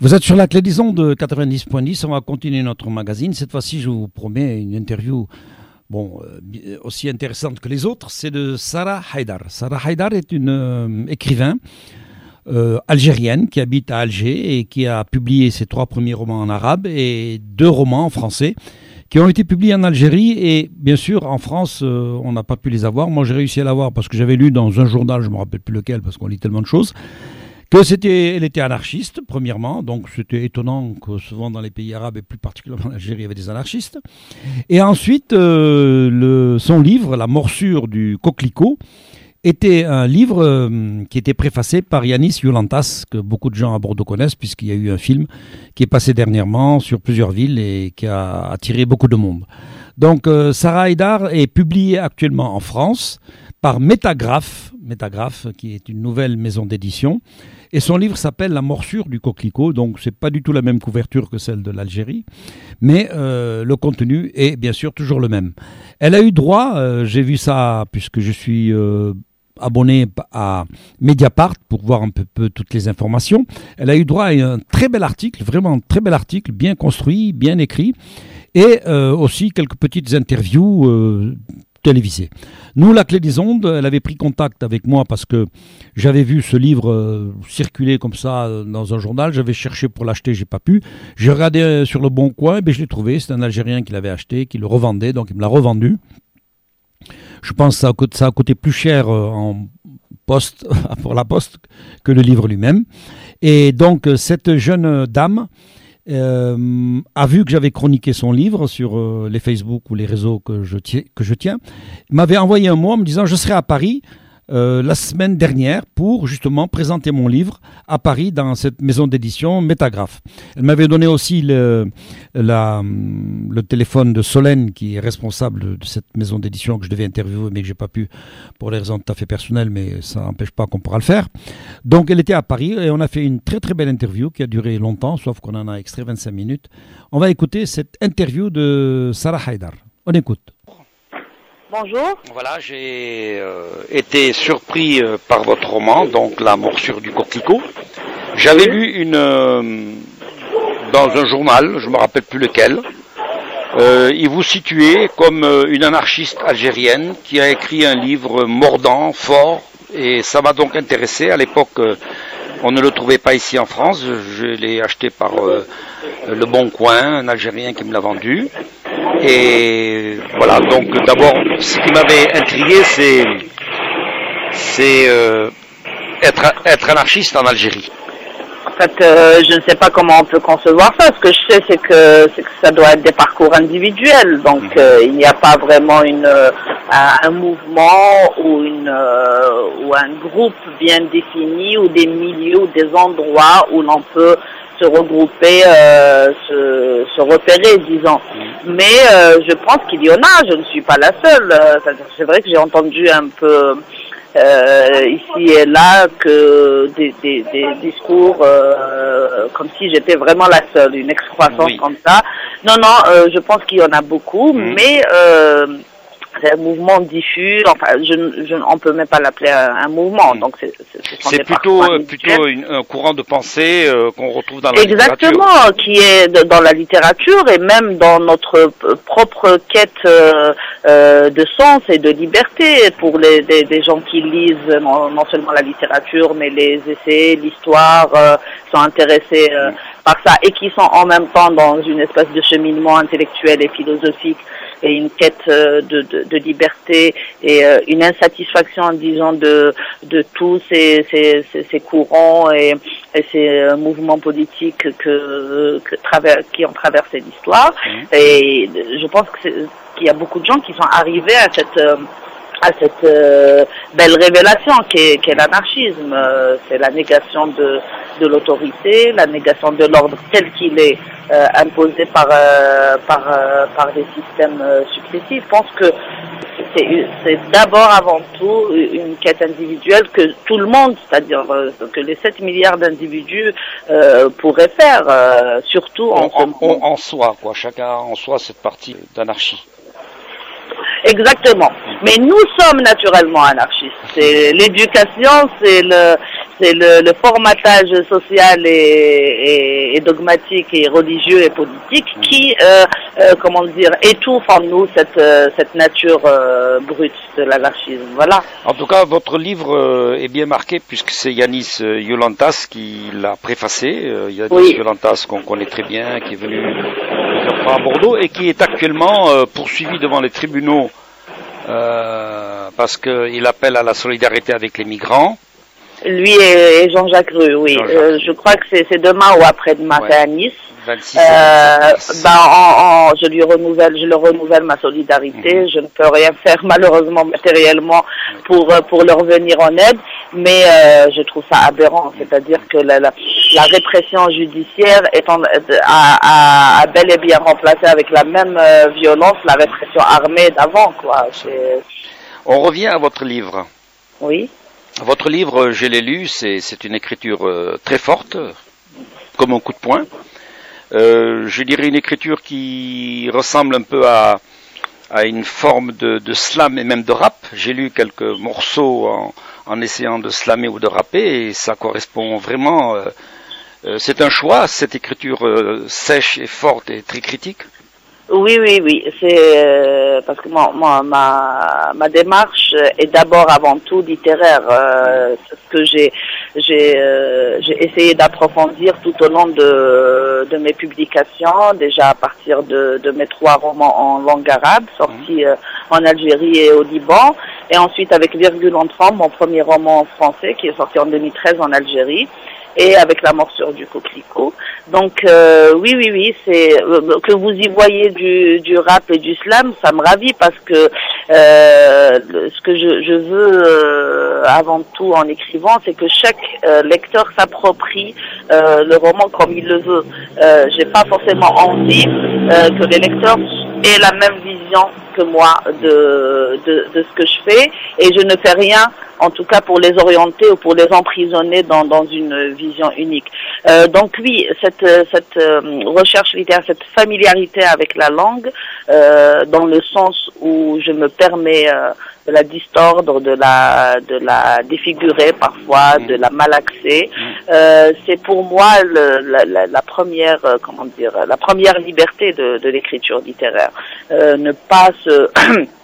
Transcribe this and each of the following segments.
Vous êtes sur la clé disons de 90.10. On va continuer notre magazine. Cette fois-ci, je vous promets une interview bon, euh, aussi intéressante que les autres. C'est de Sarah Haidar. Sarah Haidar est une euh, écrivain euh, algérienne qui habite à Alger et qui a publié ses trois premiers romans en arabe et deux romans en français qui ont été publiés en Algérie et bien sûr en France on n'a pas pu les avoir. Moi j'ai réussi à l'avoir parce que j'avais lu dans un journal, je me rappelle plus lequel parce qu'on lit tellement de choses que c'était, elle était anarchiste, premièrement, donc c'était étonnant que souvent dans les pays arabes et plus particulièrement en Algérie, il y avait des anarchistes. Et ensuite, euh, le, son livre, La morsure du coquelicot, était un livre euh, qui était préfacé par Yanis Yolantas, que beaucoup de gens à Bordeaux connaissent, puisqu'il y a eu un film qui est passé dernièrement sur plusieurs villes et qui a attiré beaucoup de monde. Donc, euh, Sarah Haidar est publiée actuellement en France par Métagraphe, Métagraphe qui est une nouvelle maison d'édition. Et son livre s'appelle La morsure du coquelicot, donc c'est pas du tout la même couverture que celle de l'Algérie, mais euh, le contenu est bien sûr toujours le même. Elle a eu droit, euh, j'ai vu ça puisque je suis euh, abonné à Mediapart pour voir un peu, peu, toutes les informations. Elle a eu droit à un très bel article, vraiment un très bel article, bien construit, bien écrit, et aussi quelques petites interviews télévisée. Nous, la clé des ondes, elle avait pris contact avec moi parce que j'avais vu ce livre euh, circuler comme ça euh, dans un journal. J'avais cherché pour l'acheter, j'ai pas pu. J'ai regardé euh, sur le bon coin, ben, je l'ai trouvé. C'est un Algérien qui l'avait acheté, qui le revendait, donc il me l'a revendu. Je pense que ça a, ça a coûté plus cher en poste, pour la poste que le livre lui-même. Et donc, cette jeune dame, euh, a vu que j'avais chroniqué son livre sur euh, les Facebook ou les réseaux que je, que je tiens, m'avait envoyé un mot en me disant je serai à Paris euh, la semaine dernière pour justement présenter mon livre à Paris dans cette maison d'édition Métagraphe. Elle m'avait donné aussi le, la, le téléphone de Solène qui est responsable de cette maison d'édition que je devais interviewer mais que j'ai pas pu pour des raisons tout à fait personnelles mais ça n'empêche pas qu'on pourra le faire. Donc elle était à Paris et on a fait une très très belle interview qui a duré longtemps sauf qu'on en a extrait 25 minutes. On va écouter cette interview de Sarah Haidar. On écoute. Bonjour. Voilà, j'ai euh, été surpris euh, par votre roman, donc La morsure du coquelicot. J'avais lu une euh, dans un journal, je me rappelle plus lequel. il vous situait comme une anarchiste algérienne qui a écrit un livre mordant, fort, et ça m'a donc intéressé. À l'époque, on ne le trouvait pas ici en France. Je l'ai acheté par Le Bon Coin, un Algérien qui me l'a vendu. Et voilà, donc d'abord, ce qui m'avait intrigué, c'est c'est euh, être, être anarchiste en Algérie. En fait, euh, je ne sais pas comment on peut concevoir ça. Ce que je sais, c'est que, que ça doit être des parcours individuels. Donc, mhm. euh, il n'y a pas vraiment une, un, mouvement ou, une, ou un groupe bien défini ou des milieux ou des endroits où l'on peut se regrouper, euh, se, se, repérer, disons. Mais euh, je pense qu'il y en a, je ne suis pas la seule. Euh, c'est vrai que j'ai entendu un peu euh, ici et là que des, des, des discours euh, comme si j'étais vraiment la seule, une excroissance comme ça. Non, non, je pense qu'il y en a beaucoup, mm. mais c'est un mouvement diffus. Enfin, je, je, on peut même pas l'appeler un, mouvement. Donc c'est c'est plutôt euh, plutôt un courant de pensée euh, qu'on retrouve dans la Exactement, littérature. qui est dans la littérature et même dans notre propre quête euh, de sens et de liberté pour les des, gens qui lisent non, seulement la littérature mais les essais, l'histoire, sont intéressés par ça et qui sont en même temps dans une espèce de cheminement intellectuel et philosophique et une quête euh, de, de, de liberté et euh, une insatisfaction, disons, de, de tous ces, ces, ces, courants et, et, ces euh, mouvements politiques que, que qui ont traversé l'histoire. Mmh. Et je pense qu'il y a beaucoup de gens qui sont arrivés à cette à cette euh, belle révélation qu'est est, l'anarchisme. Euh, c'est la négation de, de l'autorité, la négation de l'ordre tel qu'il est euh, imposé par, par, par des systèmes successifs. Je pense que c'est d'abord avant tout une quête individuelle que tout le monde, c'est-à-dire que les 7 milliards d'individus pourraient faire, surtout en, en, en, soi, quoi. Chacun en soi cette partie d'anarchie. Exactement. Mais nous sommes naturellement anarchistes. C'est l'éducation, c'est le, c'est le, le, formatage social et, et, et dogmatique et religieux et politique Mm. qui, euh, euh, comment dire, étouffe en nous cette, euh, cette nature euh, brute de l'anarchisme. Voilà. En tout cas, votre livre est bien marqué puisque c'est Yanis Yolantas qui l'a préfacé. Yanis Oui. Yolantas qu'on connaît très bien, qui est venu à Bordeaux et qui est actuellement euh, poursuivi devant les tribunaux euh, parce qu'il appelle à la solidarité avec les migrants. Lui et, et Jean-Jacques Rue, oui. Euh, je crois que c'est demain ou après-demain, Ouais. c'est à Nice. 26 Euh, et 27 ben, en, en- je lui renouvelle, je le renouvelle ma solidarité. Mhm. Je ne peux rien faire malheureusement matériellement pour euh, pour leur venir en aide, mais euh, je trouve ça aberrant. C'est-à-dire que la, la, la répression judiciaire est en, a, a, a bel et bien remplacé avec la même violence la répression armée d'avant, quoi. On revient à votre livre. Oui. Votre livre, je l'ai lu, c'est une écriture très forte, comme un coup de poing. Euh, je dirais une écriture qui ressemble un peu à, à une forme de, slam et même de rap. J'ai lu quelques morceaux en, en essayant de slammer ou de rapper et ça correspond vraiment. euh, euh, c'est un choix, cette écriture sèche et forte et très critique. Oui, oui, oui. C'est parce que ma, ma démarche est d'abord avant tout littéraire. Ce que j'ai j'ai euh, j'ai essayé d'approfondir tout au long de de mes publications, déjà à partir de de mes trois romans en langue arabe sortis euh, en Algérie et au Liban, et ensuite avec Virgule en mon premier roman en français qui est sorti en 2013 en Algérie et avec la morsure du coquelicot. Donc euh, oui, oui, oui, c'est euh, que vous y voyez du, du rap et du slam, ça me ravit parce que euh, ce que je, je veux euh, avant tout en écrivant, c'est que chaque euh, lecteur s'approprie le roman comme il le veut. J'ai pas forcément envie que les lecteurs aient la même vision que moi de, de, ce que je fais et je ne fais rien en tout cas pour les orienter ou pour les emprisonner dans, dans une vision unique. Euh, donc oui, cette, cette euh, recherche littéraire, cette familiarité avec la langue, euh, dans le sens où je me permets euh, de la distordre, de la, de la défigurer parfois, de la malaxer, euh, c'est pour moi le, la, la, la première, euh, comment dire, la première liberté de, de l'écriture littéraire. Euh, ne pas se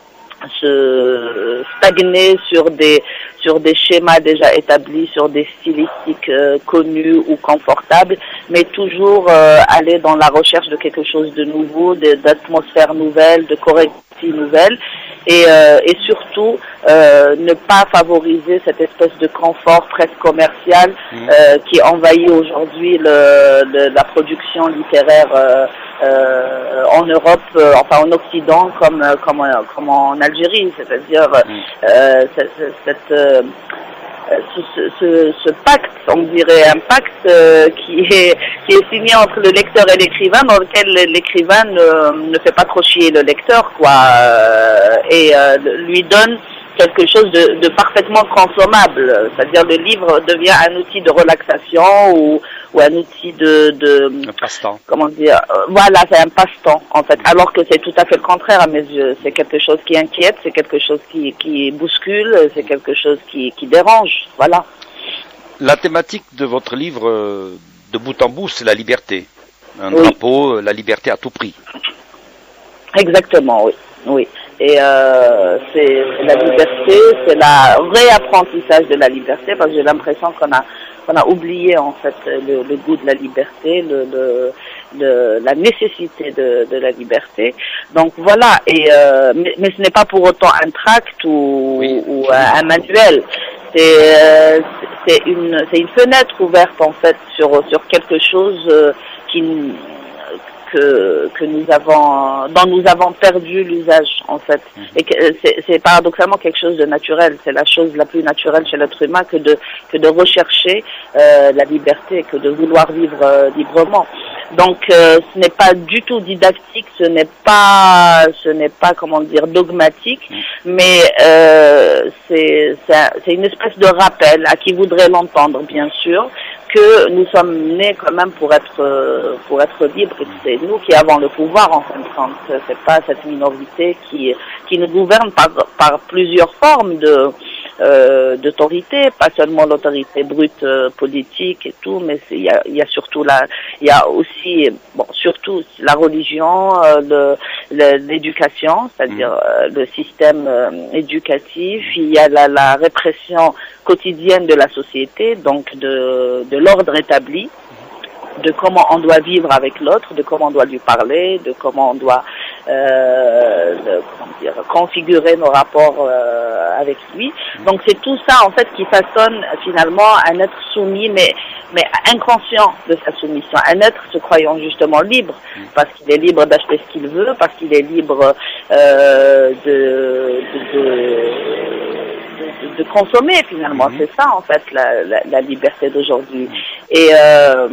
se stagner sur des sur des schémas déjà établis, sur des stylistiques euh, connues ou confortables, mais toujours euh, aller dans la recherche de quelque chose de nouveau, de- d'atmosphère nouvelle, de correctie nouvelle, et, euh, et surtout ne pas favoriser cette espèce de confort presque commercial euh, qui envahit aujourd'hui le, le- la production littéraire euh, en Europe, euh, enfin en Occident, comme euh, comme, comme en Algérie, c'est-à-dire euh, cette, cette, ce, ce- ce, ce pacte, on dirait un pacte euh, qui est qui est signé entre le lecteur et l'écrivain, dans lequel l'écrivain ne, ne fait pas trop chier le lecteur, quoi, euh, et euh, lui donne quelque chose de, de parfaitement consommable. C'est-à-dire le livre devient un outil de relaxation ou, ou un outil de, de Un passe-temps. comment dire, euh, voilà, c'est un passe-temps en fait, alors que c'est tout à fait le contraire à mes yeux. C'est quelque chose qui inquiète, c'est quelque chose qui, qui bouscule, c'est quelque chose qui, qui dérange, voilà. La thématique de votre livre, euh, de bout en bout, c'est la liberté. Un Oui. drapeau, euh, la liberté à tout prix. Exactement, oui, oui. Et euh, c'est c'est la liberté, c'est la réapprentissage de la liberté, parce que j'ai l'impression qu'on a qu'on a oublié en fait le, le goût de la liberté, le, le, le- la nécessité de, de la liberté. Donc voilà. Et euh, mais, mais ce n'est pas pour autant un tract ou, Oui. ou un, un manuel. C'est euh, c'est une c'est une fenêtre ouverte en fait sur sur quelque chose euh, qui que, que nous avons, dont nous avons perdu l'usage en fait. Et que c'est c'est paradoxalement quelque chose de naturel. C'est la chose la plus naturelle chez l'être humain que de que de rechercher euh, la liberté, que de vouloir vivre euh, librement. Donc euh, ce n'est pas du tout didactique, ce n'est pas ce n'est pas comment dire dogmatique, mais euh, c'est c'est une espèce de rappel à qui voudrait l'entendre bien sûr que nous sommes nés quand même pour être euh, pour être libres c'est nous qui avons le pouvoir en fin de compte. C'est pas cette minorité qui qui nous gouverne par par plusieurs formes de euh, d'autorité, pas seulement l'autorité brute euh, politique et tout, mais il y a, y a, surtout la, il y a aussi, bon, surtout la religion, euh, l'éducation, c'est-à-dire mmh. le système éducatif. Il y a la, la, répression quotidienne de la société, donc de, de l'ordre établi de comment on doit vivre avec l'autre, de comment on doit lui parler, de comment on doit euh, dire, configurer nos rapports euh, avec lui. Donc c'est tout ça en fait qui façonne finalement un être soumis, mais mais inconscient de sa soumission, un être se croyant justement libre, parce qu'il est libre d'acheter ce qu'il veut, parce qu'il est libre euh, de, de, de, de, consommer finalement. Mhm. C'est ça en fait la, la, la liberté d'aujourd'hui. Et, euh,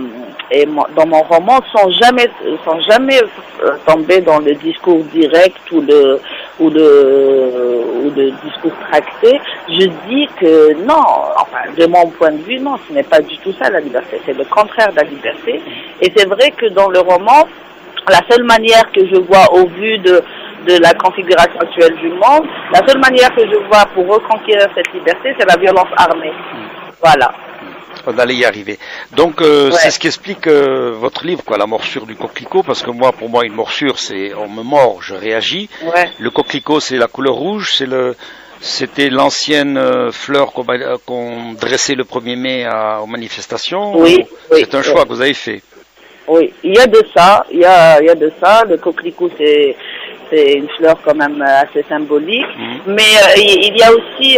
et dans mon roman, sans jamais, sans jamais euh, tomber dans le discours direct ou le ou le ou le discours tracté, je dis que non, enfin de mon point de vue, non, ce n'est pas du tout ça la liberté. C'est le contraire de la liberté. Et c'est vrai que dans le roman, la seule manière que je vois au vu de de la configuration actuelle du monde, la seule manière que je vois pour reconquérir cette liberté, c'est la violence armée. Voilà on allait y arriver. Donc euh, c'est ce qui explique euh, votre livre, quoi, la morsure du coquelicot, parce que moi, pour moi, une morsure, c'est on me mord, je réagis. Le coquelicot, c'est la couleur rouge, c'est le c'était l'ancienne euh, fleur qu'on dressait le 1er mai aux manifestations. Oui, c'est un choix que vous avez fait. Oui, il y a de ça, il y a, il y a de ça. Le coquelicot, c'est c'est une fleur quand même assez symbolique, mhm. mais il y a aussi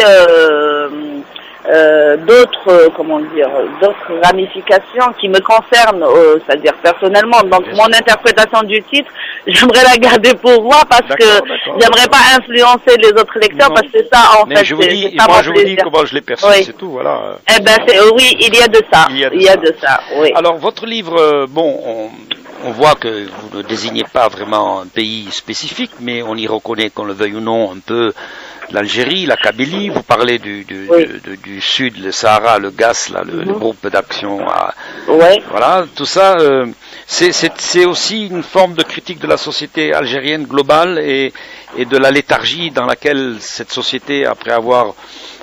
euh, d'autres euh, comment dire d'autres ramifications qui me concernent euh, c'est-à-dire personnellement. Donc mon interprétation du titre j'aimerais la garder pour moi parce que j'aimerais pas influencer les autres lecteurs parce que ça en fait je vous dis moi je vous dis comment je l'ai perçu c'est tout voilà. Eh ben oui il y a de ça. Il y a de, ça. oui. Alors votre livre bon on, on voit que vous ne désignez pas vraiment un pays spécifique, mais on y reconnaît, qu'on le veuille ou non, un peu l'Algérie, la Kabylie, vous parlez du, du, du, sud, le Sahara, le GAS, là, le, mhm. groupe d'action. Voilà, tout ça, euh, c'est aussi une forme de critique de la société algérienne globale et, et de la léthargie dans laquelle cette société, après avoir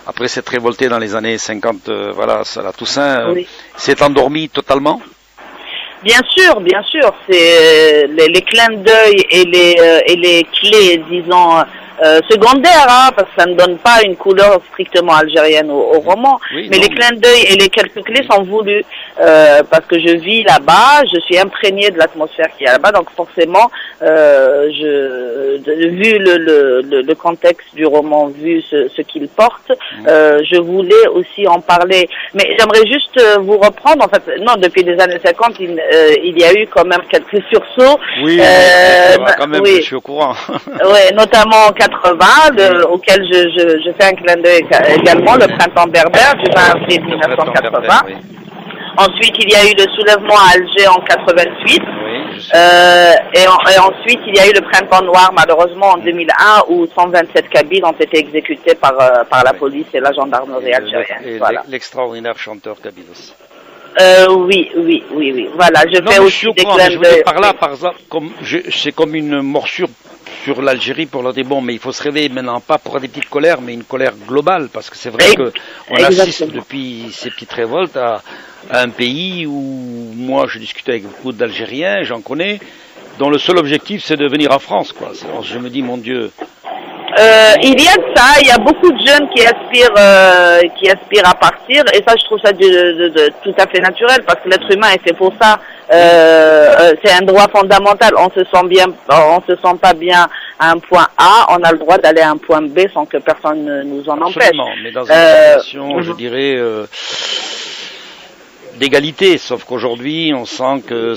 après s'être révoltée dans les années 50, euh, voilà, à la Toussaint, euh, s'est endormie totalement Bien sûr, bien sûr, c'est les, les, clins d'œil et les, et les clés, disons, euh, secondaire, hein, parce que ça ne donne pas une couleur strictement algérienne au, roman. mais les clins d'œil et les quelques clés sont voulus euh, parce que je vis là-bas, je suis imprégnée de l'atmosphère qui est là-bas, donc forcément, euh, je, vu le, le, le, contexte du roman, vu ce, ce qu'il porte, mmh. je voulais aussi en parler. Mais j'aimerais juste vous reprendre, en fait, non, depuis les années 50, il, il y a eu quand même quelques sursauts. Oui, quand même, je suis au courant. oui, notamment en 80, auquel je, je, je, fais un clin d'œil également, le printemps berbère du 20 avril 1980. Ensuite, il y a eu le soulèvement à Alger en 88. euh, et, et, ensuite, il y a eu le printemps noir, malheureusement, en 2001, où 127 Kabyles ont été exécutés par, euh, par la police et la gendarmerie algérienne. Et voilà. l'extraordinaire chanteur Kabyle aussi. Euh, oui, oui, oui, oui. Voilà, je fais aussi des clins d'œil. par là, par exemple, comme c'est comme une morsure sur l'Algérie pour leur dire bon, mais il faut se réveiller maintenant, pas pour des petites colères, mais une colère globale, parce que c'est vrai qu'on assiste depuis ces petites révoltes à, un pays où moi je discute avec beaucoup d'Algériens, j'en connais, dont le seul objectif c'est de venir en France, quoi. Je me dis mon Dieu, euh, il y a de ça, il y a beaucoup de jeunes qui aspirent, euh, qui aspirent à partir, et ça, je trouve ça de, tout à fait naturel parce que l'être humain est fait pour ça. Euh, euh, c'est un droit fondamental. On se sent bien, on se sent pas bien à un point A, on a le droit d'aller à un point B sans que personne ne nous en empêche. mais dans une situation, je dirais d'égalité, sauf qu'aujourd'hui, on sent que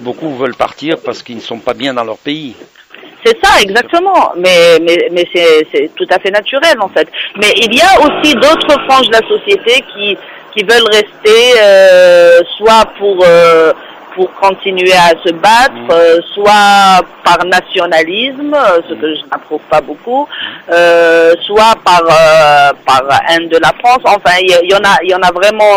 beaucoup veulent partir parce qu'ils ne sont pas bien dans leur pays. C'est ça, exactement. Mais, mais, mais c'est tout à fait naturel, en fait. Mais il y a aussi d'autres franges de la société qui, qui veulent rester, euh, soit pour, euh, pour continuer à se battre, mm. euh, soit par nationalisme, euh, ce que je n'approuve pas beaucoup, euh, soit par par haine de la France. Enfin, il y, en a, il y en a vraiment.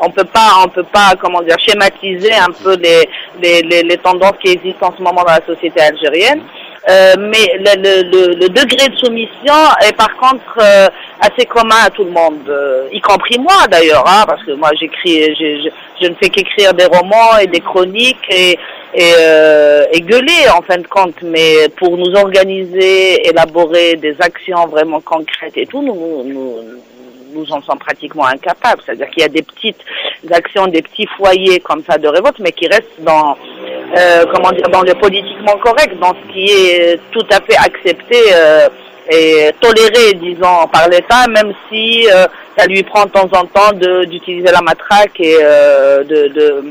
on peut pas, on peut pas, comment dire, schématiser un peu les les, les, les tendances qui existent en ce moment dans la société algérienne. Euh, mais le, le, le, degré de soumission est par contre euh, assez commun à tout le monde, euh, y compris moi d'ailleurs, hein, parce que moi j'écris, je, je, ne fais qu'écrire des romans et des chroniques et, et, et, gueuler en fin de compte, mais pour nous organiser, élaborer des actions vraiment concrètes et tout, nous, nous nous en sommes pratiquement incapables. C'est-à-dire qu'il y a des petites actions, des petits foyers comme ça de révolte, mais qui restent dans, euh, comment dire, dans le politiquement correct, dans ce qui est tout à fait accepté euh, et toléré, disons, par l'État, même si euh, ça lui prend de temps en temps d'utiliser la matraque et de, de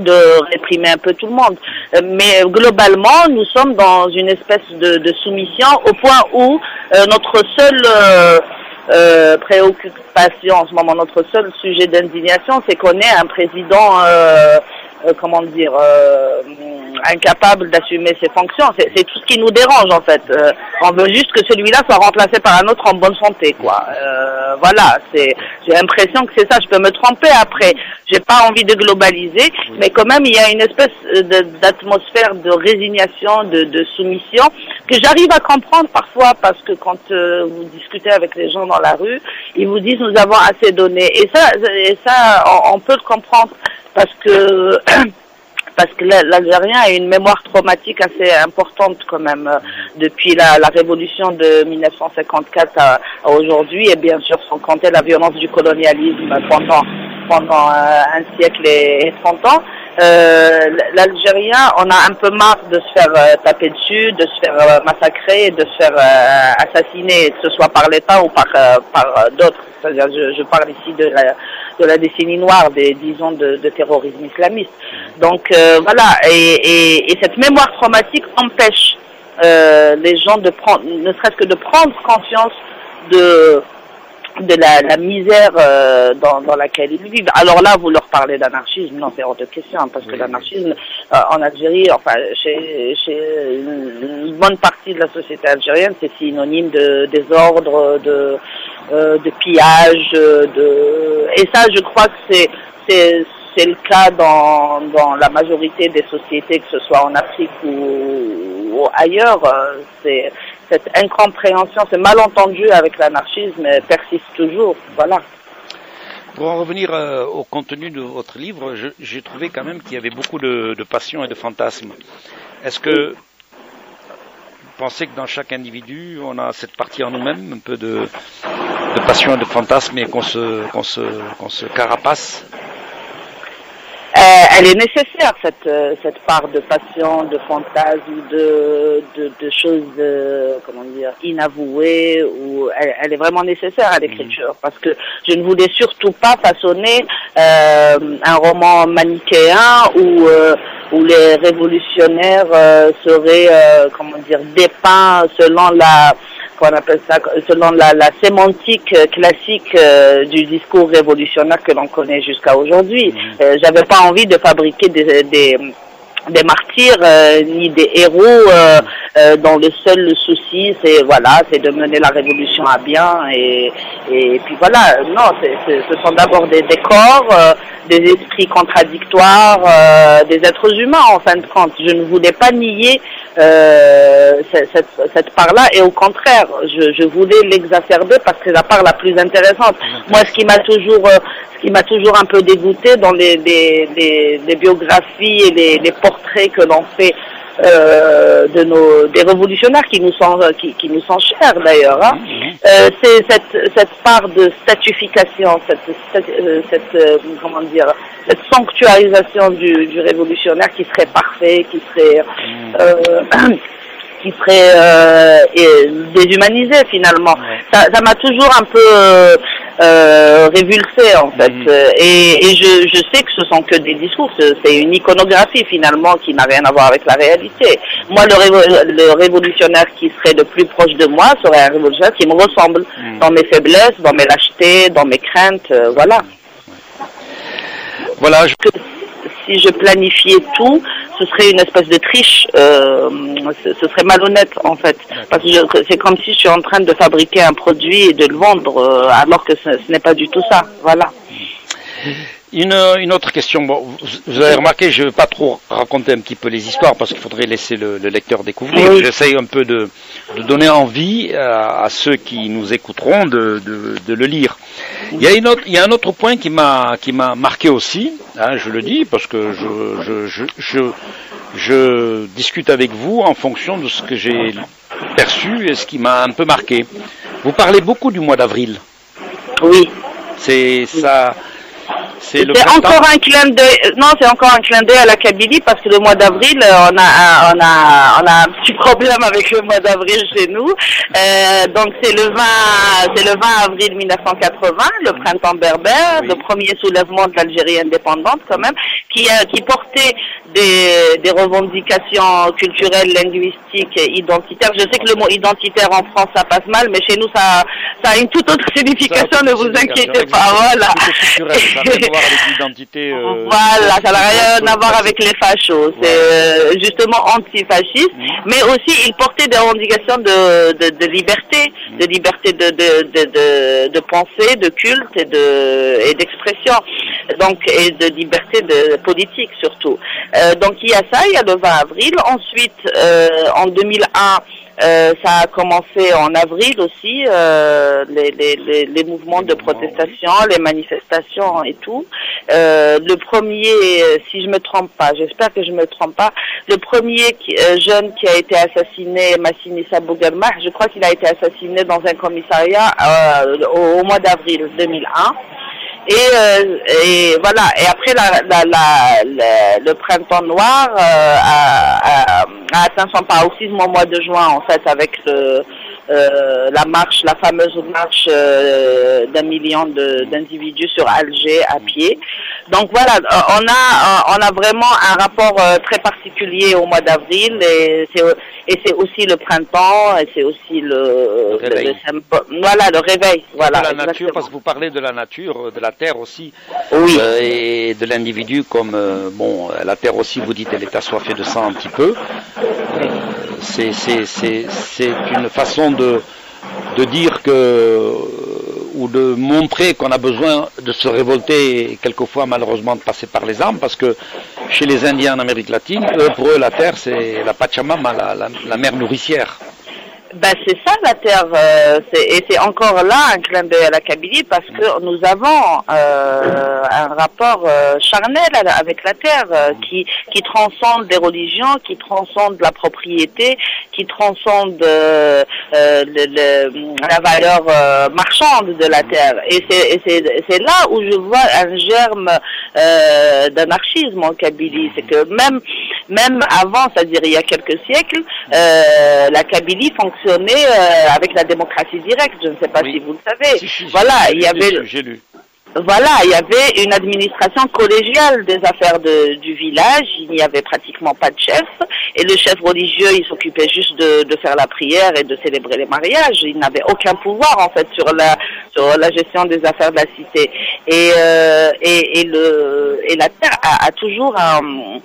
de réprimer un peu tout le monde. Mais globalement, nous sommes dans une espèce de, de soumission au point où notre seul euh, préoccupation en ce moment. Notre seul sujet d'indignation, c'est qu'on ait un président, euh, euh, comment dire, euh, incapable d'assumer ses fonctions. C'est tout ce qui nous dérange en fait. Euh, on veut juste que celui-là soit remplacé par un autre en bonne santé, quoi. Euh, voilà. J'ai l'impression que c'est ça. Je peux me tromper après. J'ai pas envie de globaliser, mais quand même il y a une espèce d'atmosphère de, résignation, de, soumission que j'arrive à comprendre parfois parce que quand euh, vous discutez avec les gens dans la rue, ils vous disent nous avons assez donné. Et ça, et ça, on peut le comprendre parce que parce que l'Algérien a une mémoire traumatique assez importante quand même euh, depuis la, révolution de 1954 à, aujourd'hui et bien sûr sans compter la violence du colonialisme pendant pendant euh, un siècle et 30 ans. Euh, L'Algérien, on a un peu marre de se faire euh, taper dessus, de se faire massacrer, de se faire assassiner, que ce soit par l'État ou par, par d'autres. Je, je, parle ici de la, de la décennie noire, des disons de, de terrorisme islamiste. Donc voilà, et, et, et, cette mémoire traumatique empêche les gens de prendre, ne serait-ce que de prendre conscience de de la, la misère euh, dans, dans, laquelle ils vivent. Alors là, vous leur parlez d'anarchisme, non, c'est hors de question, parce que l'anarchisme euh, en Algérie, enfin, chez, chez une bonne partie de la société algérienne, c'est synonyme de désordre, de, euh, de pillage, de... Et ça, je crois que c'est c'est le cas dans, dans la majorité des sociétés, que ce soit en Afrique ou, ou ailleurs. C'est cette incompréhension, ce malentendu avec l'anarchisme persiste toujours. Voilà. Pour en revenir euh, au contenu de votre livre, j'ai trouvé quand même qu'il y avait beaucoup de, de passion et de fantasmes. Est-ce que vous pensez que dans chaque individu, on a cette partie en nous-mêmes, un peu de, de, passion et de fantasme, et qu'on se, qu'on se, qu'on se carapace? Elle est nécessaire cette euh, cette part de passion, de fantasme, de de, de choses euh, comment dire inavouées ou elle, elle, est vraiment nécessaire à l'écriture. Parce que je ne voulais surtout pas façonner un roman manichéen où où les révolutionnaires seraient comment dire dépeints selon la qu'on appelle ça, selon la, la sémantique euh, classique euh, du discours révolutionnaire que l'on connaît jusqu'à aujourd'hui. Mmh. Euh, J'avais pas envie de fabriquer des, des des martyrs euh, ni des héros euh, euh, dont le seul souci c'est voilà c'est de mener la révolution à bien et et puis voilà non ce sont d'abord des décors des esprits contradictoires des êtres humains en fin de compte je ne voulais pas nier cette, cette part là et au contraire. Je, je voulais l'exacerber parce que c'est la part la plus intéressante. Moi ce qui m'a toujours ce qui m'a toujours un peu dégoûté dans les, les, les, biographies et les portraits que l'on fait euh, de nos des révolutionnaires qui nous sont qui, qui nous sont chers d'ailleurs. Hein. Euh, c'est cette cette part de statification, cette cette, euh, cette euh, comment dire cette sanctuarisation du, du révolutionnaire qui serait parfait, qui serait euh, qui serait euh, déshumanisé finalement. Ça m'a toujours un peu euh, euh révulsé en fait. Mhm. Et, et je, je, sais que ce sont que des discours, c'est une iconographie finalement qui n'a rien à voir avec la réalité. Moi, le, le, révolutionnaire qui serait le plus proche de moi serait un révolutionnaire qui me ressemble mhm. dans mes faiblesses, dans mes lâchetés, dans mes craintes, euh, voilà. Voilà. Je si je planifiais tout, ce serait une espèce de triche, euh, ce, serait malhonnête en fait. Parce que c'est comme si je suis en train de fabriquer un produit et de le vendre, euh, alors que ce, n'est pas du tout ça. Voilà. Une, une, autre question. Bon, vous, avez remarqué, je ne vais pas trop raconter un petit peu les histoires parce qu'il faudrait laisser le, le lecteur découvrir. J'essaye un peu de, de, donner envie à, à, ceux qui nous écouteront de, de, le lire. Il y, a une autre, il y a un autre point qui m'a qui m'a marqué aussi. Hein, je le dis parce que je, je, je, je, je discute avec vous en fonction de ce que j'ai perçu et ce qui m'a un peu marqué. Vous parlez beaucoup du mois d'avril. Oui. C'est ça. C'est encore un clin d'œil. Non, c'est encore un clin d'œil à la Kabylie parce que le mois d'avril, on a, on a, on a un petit problème avec le mois d'avril chez nous. Euh, donc c'est le 20, c'est le 20 avril 1980, le printemps berbère, le premier soulèvement de l'Algérie indépendante quand même, qui, euh, qui portait des, des revendications culturelles, linguistiques, identitaires. Je sais que le mot identitaire en France ça passe mal, mais chez nous ça, ça a une toute autre signification. Ne vous inquiétez pas. Voilà. Euh, voilà, ça n'a rien à voir avec les fachos. C'est euh, justement antifasciste, mmh. mais aussi il portait des revendications de, de, de liberté, mmh. de liberté de, de, de, de, pensée, de culte et de et d'expression, donc et de liberté de politique surtout. Euh, donc il y a ça, il y a le 20 avril. Ensuite, euh, en 2001. Euh, ça a commencé en avril aussi, euh, les, mouvements de protestation, les manifestations et tout. Euh, le premier, si je me trompe pas, j'espère que je me trompe pas, le premier euh, jeune qui a été assassiné, Massini Sabougalmah, je crois qu'il a été assassiné dans un commissariat euh, au, au, mois d'avril 2001. Et, euh, et voilà. Et après, la, la, la, le printemps noir euh, a, a, a, atteint son paroxysme au mois de juin, en fait, avec le, euh, la marche, la fameuse marche euh, d'un million d'individus sur Alger à pied. Donc voilà, euh, on a on a vraiment un rapport très particulier au mois d'avril et c'est et c'est aussi le printemps et c'est aussi le, le, voilà le réveil voilà la nature parce que vous parlez de la nature de la terre aussi oui. et de l'individu comme bon la terre aussi vous dites elle est assoiffée de sang un petit peu c'est une façon de, dire que ou de montrer qu'on a besoin de se révolter et quelquefois malheureusement de passer par les armes parce que chez les Indiens en Amérique latine, pour eux la terre c'est la Pachamama, la, la, la mer nourricière. Ben, c'est ça la terre, euh, et c'est encore là un clin d'œil à la Kabylie parce que nous avons euh, un rapport euh, charnel avec la terre euh, qui qui transcende les religions, qui transcende la propriété, qui transcende euh, le, le, la valeur marchande de la terre. Et c'est c'est là où je vois un germe d'anarchisme en Kabylie, c'est que même même avant, c'est-à-dire il y a quelques siècles, la Kabylie fonctionne euh, avec la démocratie directe. Je ne sais pas si vous le savez. voilà, il y avait. J'ai lu. Voilà, il y avait une administration collégiale des affaires de, du village. Il n'y avait pratiquement pas de chef. Et le chef religieux, il s'occupait juste de, de, faire la prière et de célébrer les mariages. Il n'avait aucun pouvoir, en fait, sur la, sur la gestion des affaires de la cité. Et, euh, et, et, le, et la terre a, a toujours un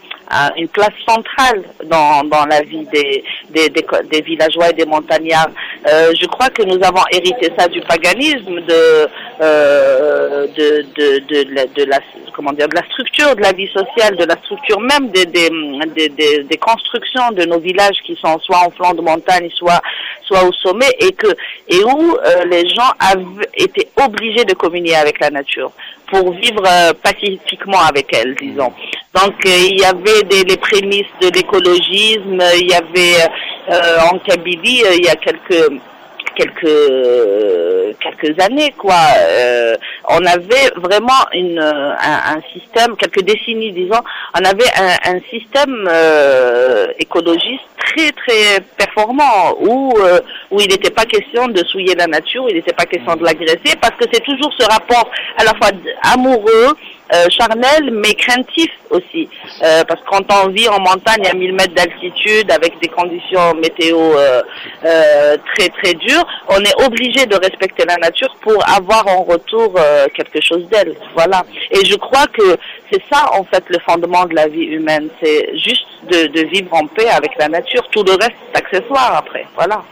une place centrale dans, dans la vie des, des, des, des villageois et des montagnards. Euh, je crois que nous avons hérité ça du paganisme, de, euh, de, de, de, de, la, comment dire, de la structure de la vie sociale, de la structure même des, des, des, des, constructions de nos villages qui sont soit en flanc de montagne, soit, soit au sommet, et, que, et où euh, les gens avaient été obligés de communier avec la nature pour vivre euh, pacifiquement avec elle, disons. Donc euh, il y avait des, prémices de l'écologisme, il y avait euh, en Kabylie, il y a quelques quelques quelques années quoi euh, on avait vraiment une un, un, système quelques décennies disons on avait un, un système euh, écologiste très très performant où euh, où il n'était pas question de souiller la nature il n'était pas question de l'agresser parce que c'est toujours ce rapport à la fois amoureux euh, charnel, mais craintif aussi. Euh, parce que quand on vit en montagne à 1000 mètres d'altitude, avec des conditions météo euh, euh, très très dures, on est obligé de respecter la nature pour avoir en retour euh, quelque chose d'elle. Voilà. Et je crois que c'est ça, en fait, le fondement de la vie humaine. C'est juste de, de vivre en paix avec la nature. Tout le reste, c'est accessoire après. Voilà.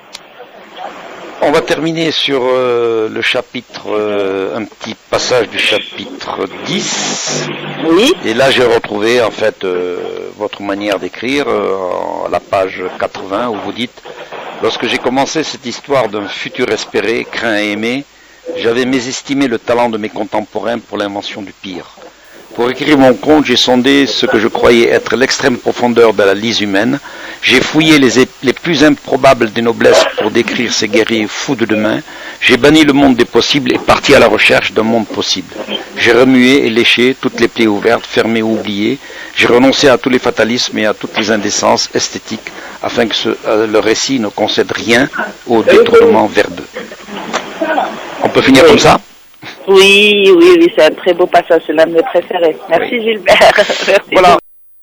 On va terminer sur euh, le chapitre, euh, un petit passage du chapitre 10. Oui. Et là, j'ai retrouvé en fait euh, votre manière d'écrire à la page 80 où vous dites Lorsque j'ai commencé cette histoire d'un futur espéré, craint et aimé, j'avais mésestimé le talent de mes contemporains pour l'invention du pire. Pour écrire mon conte, j'ai sondé ce que je croyais être l'extrême profondeur de la lise humaine. J'ai fouillé les, plus improbables des noblesses pour décrire ces guerriers fous de demain. J'ai banni le monde des possibles et parti à la recherche d'un monde possible. J'ai remué et léché toutes les plaies ouvertes, fermées ou oubliées. J'ai renoncé à tous les fatalismes et à toutes les indécences esthétiques afin que euh, le récit ne concède rien au détournement verbeux. On peut finir comme ça? Oui, oui, oui, c'est un très beau passage, c'est l'un de mes préférés. Merci Gilbert. Merci voilà.